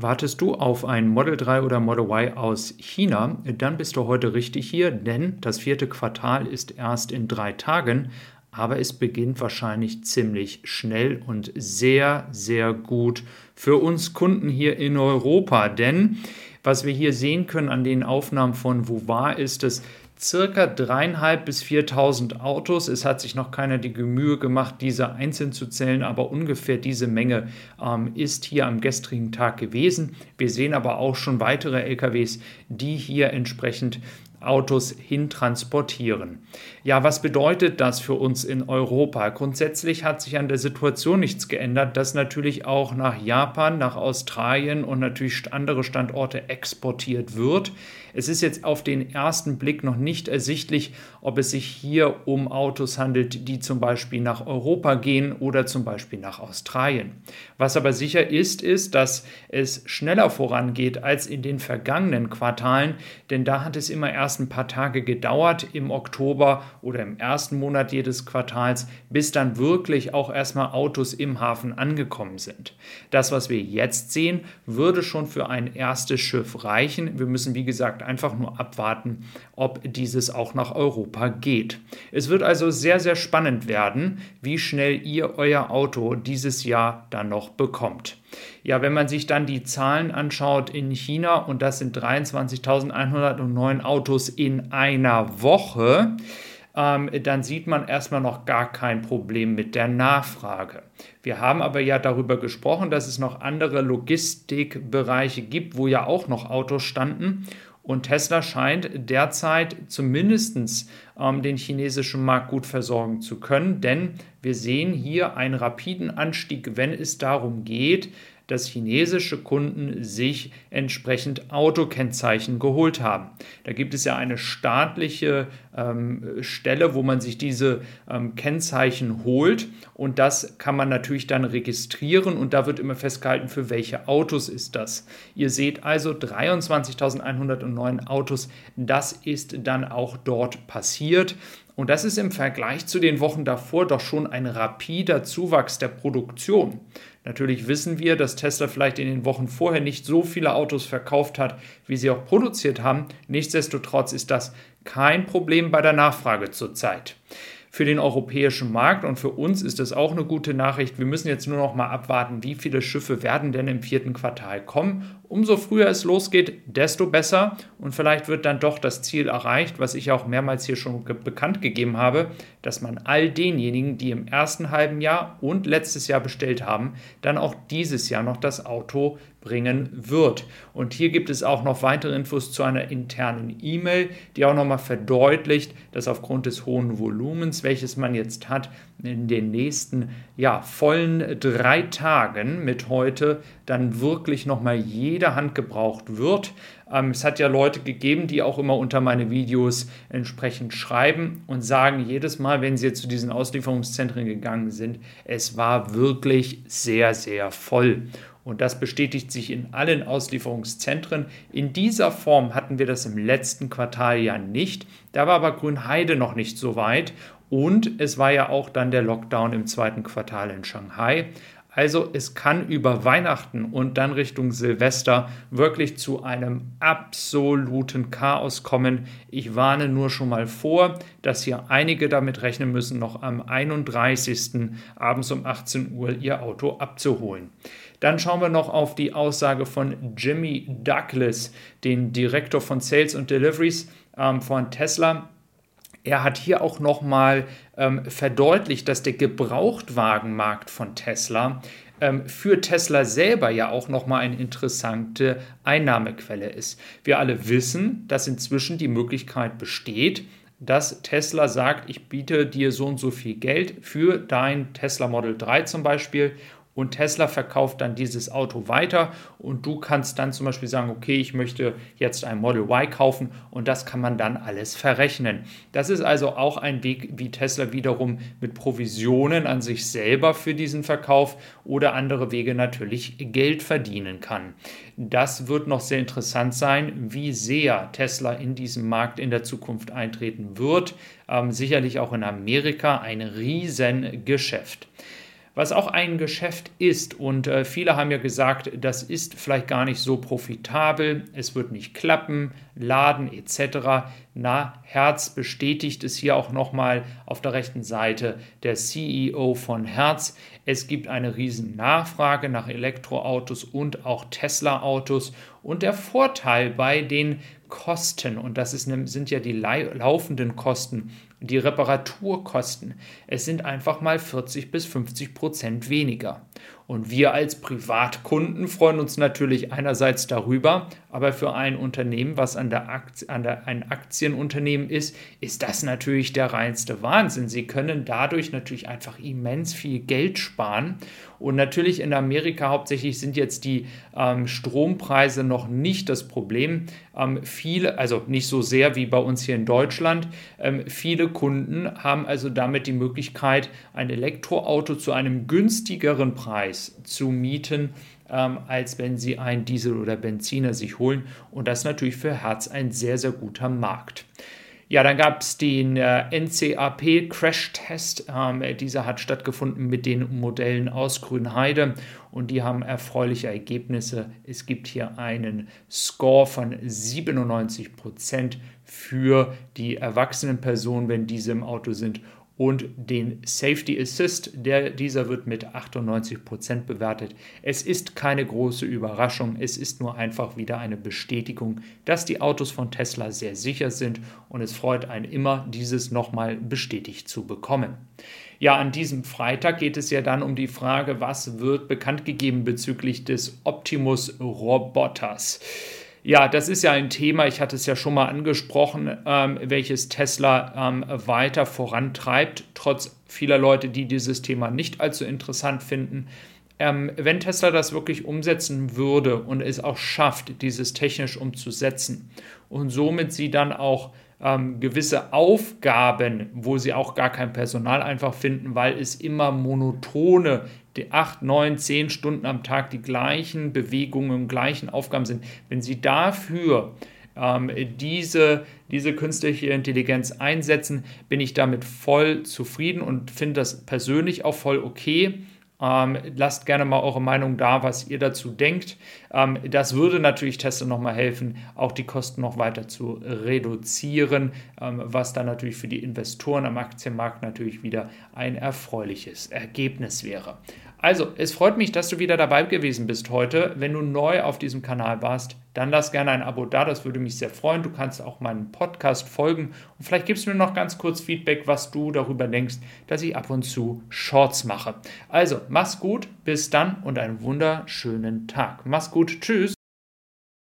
Wartest du auf ein Model 3 oder Model Y aus China, dann bist du heute richtig hier, denn das vierte Quartal ist erst in drei Tagen, aber es beginnt wahrscheinlich ziemlich schnell und sehr, sehr gut für uns Kunden hier in Europa. Denn was wir hier sehen können an den Aufnahmen von Vouva ist, dass circa dreieinhalb bis 4.000 Autos. Es hat sich noch keiner die Mühe gemacht, diese einzeln zu zählen, aber ungefähr diese Menge ähm, ist hier am gestrigen Tag gewesen. Wir sehen aber auch schon weitere LKWs, die hier entsprechend Autos hintransportieren. Ja, was bedeutet das für uns in Europa? Grundsätzlich hat sich an der Situation nichts geändert, dass natürlich auch nach Japan, nach Australien und natürlich andere Standorte exportiert wird. Es ist jetzt auf den ersten Blick noch nicht ersichtlich, ob es sich hier um Autos handelt, die zum Beispiel nach Europa gehen oder zum Beispiel nach Australien. Was aber sicher ist, ist, dass es schneller vorangeht als in den vergangenen Quartalen, denn da hat es immer erst ein paar Tage gedauert im Oktober oder im ersten Monat jedes Quartals, bis dann wirklich auch erstmal Autos im Hafen angekommen sind. Das, was wir jetzt sehen, würde schon für ein erstes Schiff reichen. Wir müssen, wie gesagt, einfach nur abwarten, ob dieses auch nach Europa geht. Es wird also sehr, sehr spannend werden, wie schnell ihr euer Auto dieses Jahr dann noch bekommt. Ja, wenn man sich dann die Zahlen anschaut in China, und das sind 23.109 Autos in einer Woche, ähm, dann sieht man erstmal noch gar kein Problem mit der Nachfrage. Wir haben aber ja darüber gesprochen, dass es noch andere Logistikbereiche gibt, wo ja auch noch Autos standen. Und Tesla scheint derzeit zumindest ähm, den chinesischen Markt gut versorgen zu können, denn wir sehen hier einen rapiden Anstieg, wenn es darum geht, dass chinesische Kunden sich entsprechend Autokennzeichen geholt haben. Da gibt es ja eine staatliche Stelle, wo man sich diese ähm, Kennzeichen holt und das kann man natürlich dann registrieren und da wird immer festgehalten, für welche Autos ist das. Ihr seht also 23.109 Autos, das ist dann auch dort passiert. Und das ist im Vergleich zu den Wochen davor doch schon ein rapider Zuwachs der Produktion. Natürlich wissen wir, dass Tesla vielleicht in den Wochen vorher nicht so viele Autos verkauft hat, wie sie auch produziert haben. Nichtsdestotrotz ist das kein Problem bei der Nachfrage zurzeit für den europäischen Markt und für uns ist das auch eine gute Nachricht. Wir müssen jetzt nur noch mal abwarten, wie viele Schiffe werden denn im vierten Quartal kommen. Umso früher es losgeht, desto besser und vielleicht wird dann doch das Ziel erreicht, was ich auch mehrmals hier schon ge bekannt gegeben habe, dass man all denjenigen, die im ersten halben Jahr und letztes Jahr bestellt haben, dann auch dieses Jahr noch das Auto bringen wird. Und hier gibt es auch noch weitere Infos zu einer internen E-Mail, die auch nochmal verdeutlicht, dass aufgrund des hohen Volumens, welches man jetzt hat, in den nächsten ja, vollen drei Tagen mit heute dann wirklich nochmal jede Hand gebraucht wird. Ähm, es hat ja Leute gegeben, die auch immer unter meine Videos entsprechend schreiben und sagen jedes Mal, wenn sie zu diesen Auslieferungszentren gegangen sind, es war wirklich sehr, sehr voll. Und das bestätigt sich in allen Auslieferungszentren. In dieser Form hatten wir das im letzten Quartal ja nicht. Da war aber Grünheide noch nicht so weit. Und es war ja auch dann der Lockdown im zweiten Quartal in Shanghai. Also es kann über Weihnachten und dann Richtung Silvester wirklich zu einem absoluten Chaos kommen. Ich warne nur schon mal vor, dass hier einige damit rechnen müssen, noch am 31. abends um 18 Uhr ihr Auto abzuholen. Dann schauen wir noch auf die Aussage von Jimmy Douglas, den Direktor von Sales und Deliveries ähm, von Tesla. Er hat hier auch nochmal ähm, verdeutlicht, dass der Gebrauchtwagenmarkt von Tesla ähm, für Tesla selber ja auch nochmal eine interessante Einnahmequelle ist. Wir alle wissen, dass inzwischen die Möglichkeit besteht, dass Tesla sagt, ich biete dir so und so viel Geld für dein Tesla Model 3 zum Beispiel und Tesla verkauft dann dieses Auto weiter und du kannst dann zum Beispiel sagen, okay, ich möchte jetzt ein Model Y kaufen und das kann man dann alles verrechnen. Das ist also auch ein Weg, wie Tesla wiederum mit Provisionen an sich selber für diesen Verkauf oder andere Wege natürlich Geld verdienen kann. Das wird noch sehr interessant sein, wie sehr Tesla in diesem Markt in der Zukunft eintreten wird. Ähm, sicherlich auch in Amerika ein Riesengeschäft. Was auch ein Geschäft ist. Und äh, viele haben ja gesagt, das ist vielleicht gar nicht so profitabel, es wird nicht klappen, Laden etc. Na, Herz bestätigt es hier auch nochmal auf der rechten Seite der CEO von Herz. Es gibt eine riesen Nachfrage nach Elektroautos und auch Tesla-Autos. Und der Vorteil bei den Kosten, und das ist, sind ja die laufenden Kosten, die Reparaturkosten, es sind einfach mal 40 bis 50 Prozent weniger. Und wir als Privatkunden freuen uns natürlich einerseits darüber, aber für ein Unternehmen, was an der Aktie, an der, ein Aktienunternehmen ist, ist das natürlich der reinste Wahnsinn. Sie können dadurch natürlich einfach immens viel Geld sparen. Und natürlich in Amerika hauptsächlich sind jetzt die ähm, Strompreise noch nicht das Problem. Ähm, viele, also nicht so sehr wie bei uns hier in Deutschland, ähm, viele Kunden haben also damit die Möglichkeit, ein Elektroauto zu einem günstigeren Preis zu mieten, ähm, als wenn sie ein Diesel oder Benziner sich holen. Und das ist natürlich für Herz ein sehr, sehr guter Markt. Ja, dann gab es den äh, NCAP-Crash-Test. Ähm, dieser hat stattgefunden mit den Modellen aus Grünheide und die haben erfreuliche Ergebnisse. Es gibt hier einen Score von 97 Prozent für die erwachsenen Personen, wenn diese im Auto sind und den Safety Assist. Der, dieser wird mit 98% bewertet. Es ist keine große Überraschung, es ist nur einfach wieder eine Bestätigung, dass die Autos von Tesla sehr sicher sind und es freut einen immer, dieses nochmal bestätigt zu bekommen. Ja, an diesem Freitag geht es ja dann um die Frage, was wird bekannt gegeben bezüglich des Optimus Roboters. Ja, das ist ja ein Thema, ich hatte es ja schon mal angesprochen, ähm, welches Tesla ähm, weiter vorantreibt, trotz vieler Leute, die dieses Thema nicht allzu interessant finden. Ähm, wenn Tesla das wirklich umsetzen würde und es auch schafft, dieses technisch umzusetzen und somit sie dann auch ähm, gewisse Aufgaben, wo sie auch gar kein Personal einfach finden, weil es immer monotone, die acht, neun, zehn Stunden am Tag die gleichen Bewegungen, gleichen Aufgaben sind. Wenn sie dafür ähm, diese, diese künstliche Intelligenz einsetzen, bin ich damit voll zufrieden und finde das persönlich auch voll okay. Ähm, lasst gerne mal eure Meinung da, was ihr dazu denkt. Ähm, das würde natürlich Tesla nochmal helfen, auch die Kosten noch weiter zu reduzieren, ähm, was dann natürlich für die Investoren am Aktienmarkt natürlich wieder ein erfreuliches Ergebnis wäre. Also, es freut mich, dass du wieder dabei gewesen bist heute. Wenn du neu auf diesem Kanal warst, dann lass gerne ein Abo da, das würde mich sehr freuen. Du kannst auch meinem Podcast folgen und vielleicht gibst du mir noch ganz kurz Feedback, was du darüber denkst, dass ich ab und zu Shorts mache. Also, mach's gut, bis dann und einen wunderschönen Tag. Mach's gut, tschüss.